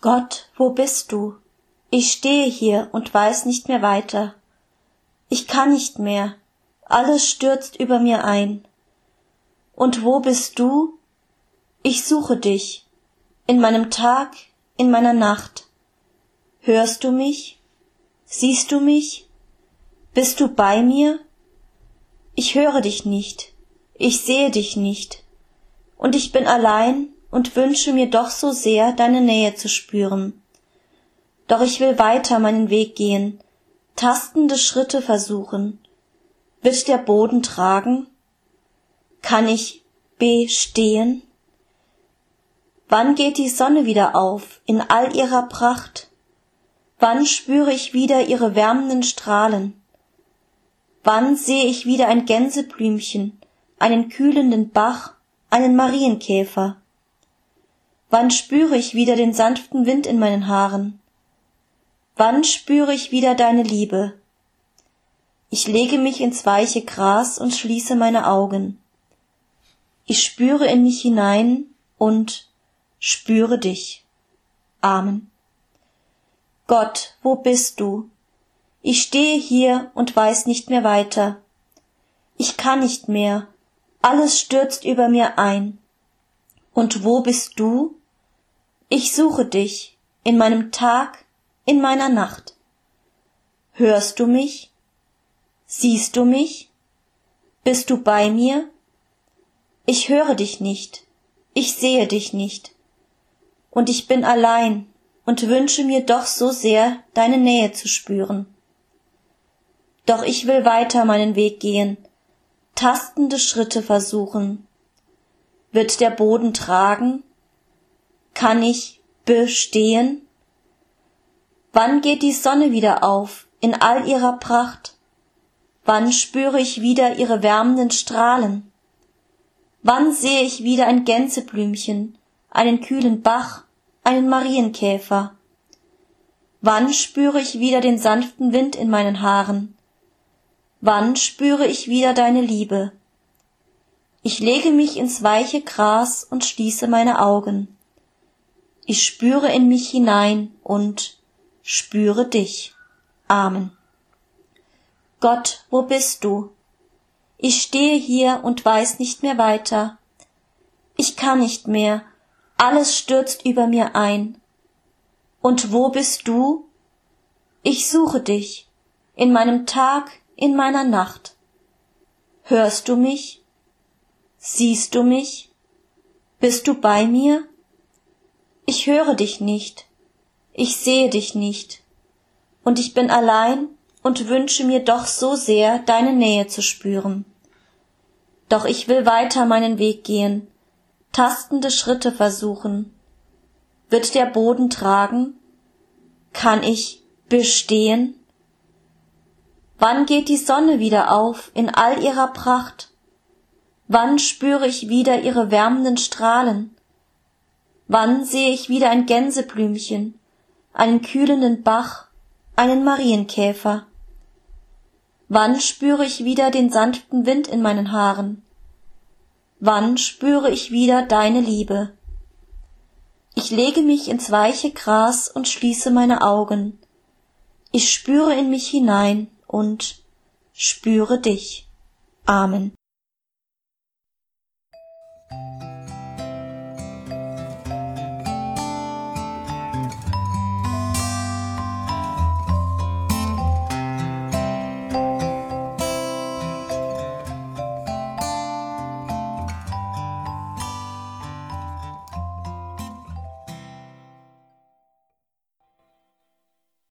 Gott, wo bist du? Ich stehe hier und weiß nicht mehr weiter. Ich kann nicht mehr, alles stürzt über mir ein. Und wo bist du? Ich suche dich, in meinem Tag, in meiner Nacht. Hörst du mich? Siehst du mich? Bist du bei mir? Ich höre dich nicht, ich sehe dich nicht, und ich bin allein und wünsche mir doch so sehr, deine Nähe zu spüren. Doch ich will weiter meinen Weg gehen, tastende Schritte versuchen. Wird der Boden tragen? Kann ich bestehen? Wann geht die Sonne wieder auf in all ihrer Pracht? Wann spüre ich wieder ihre wärmenden Strahlen? Wann sehe ich wieder ein Gänseblümchen, einen kühlenden Bach, einen Marienkäfer? Wann spüre ich wieder den sanften Wind in meinen Haaren? Wann spüre ich wieder deine Liebe? Ich lege mich ins weiche Gras und schließe meine Augen. Ich spüre in mich hinein und spüre dich. Amen. Gott, wo bist du? Ich stehe hier und weiß nicht mehr weiter. Ich kann nicht mehr, alles stürzt über mir ein. Und wo bist du? Ich suche dich in meinem Tag, in meiner Nacht. Hörst du mich? Siehst du mich? Bist du bei mir? Ich höre dich nicht, ich sehe dich nicht, und ich bin allein und wünsche mir doch so sehr, deine Nähe zu spüren. Doch ich will weiter meinen Weg gehen, tastende Schritte versuchen. Wird der Boden tragen? Kann ich bestehen? Wann geht die Sonne wieder auf in all ihrer Pracht? Wann spüre ich wieder ihre wärmenden Strahlen? Wann sehe ich wieder ein Gänseblümchen, einen kühlen Bach, einen Marienkäfer? Wann spüre ich wieder den sanften Wind in meinen Haaren? Wann spüre ich wieder deine Liebe? Ich lege mich ins weiche Gras und schließe meine Augen. Ich spüre in mich hinein und spüre dich. Amen. Gott, wo bist du? Ich stehe hier und weiß nicht mehr weiter. Ich kann nicht mehr, alles stürzt über mir ein. Und wo bist du? Ich suche dich, in meinem Tag, in meiner Nacht. Hörst du mich? Siehst du mich? Bist du bei mir? Ich höre dich nicht, ich sehe dich nicht, und ich bin allein und wünsche mir doch so sehr, deine Nähe zu spüren. Doch ich will weiter meinen Weg gehen, tastende Schritte versuchen. Wird der Boden tragen? Kann ich bestehen? Wann geht die Sonne wieder auf in all ihrer Pracht? Wann spüre ich wieder ihre wärmenden Strahlen? Wann sehe ich wieder ein Gänseblümchen, einen kühlenden Bach, einen Marienkäfer? Wann spüre ich wieder den sanften Wind in meinen Haaren? Wann spüre ich wieder deine Liebe? Ich lege mich ins weiche Gras und schließe meine Augen. Ich spüre in mich hinein und spüre dich. Amen.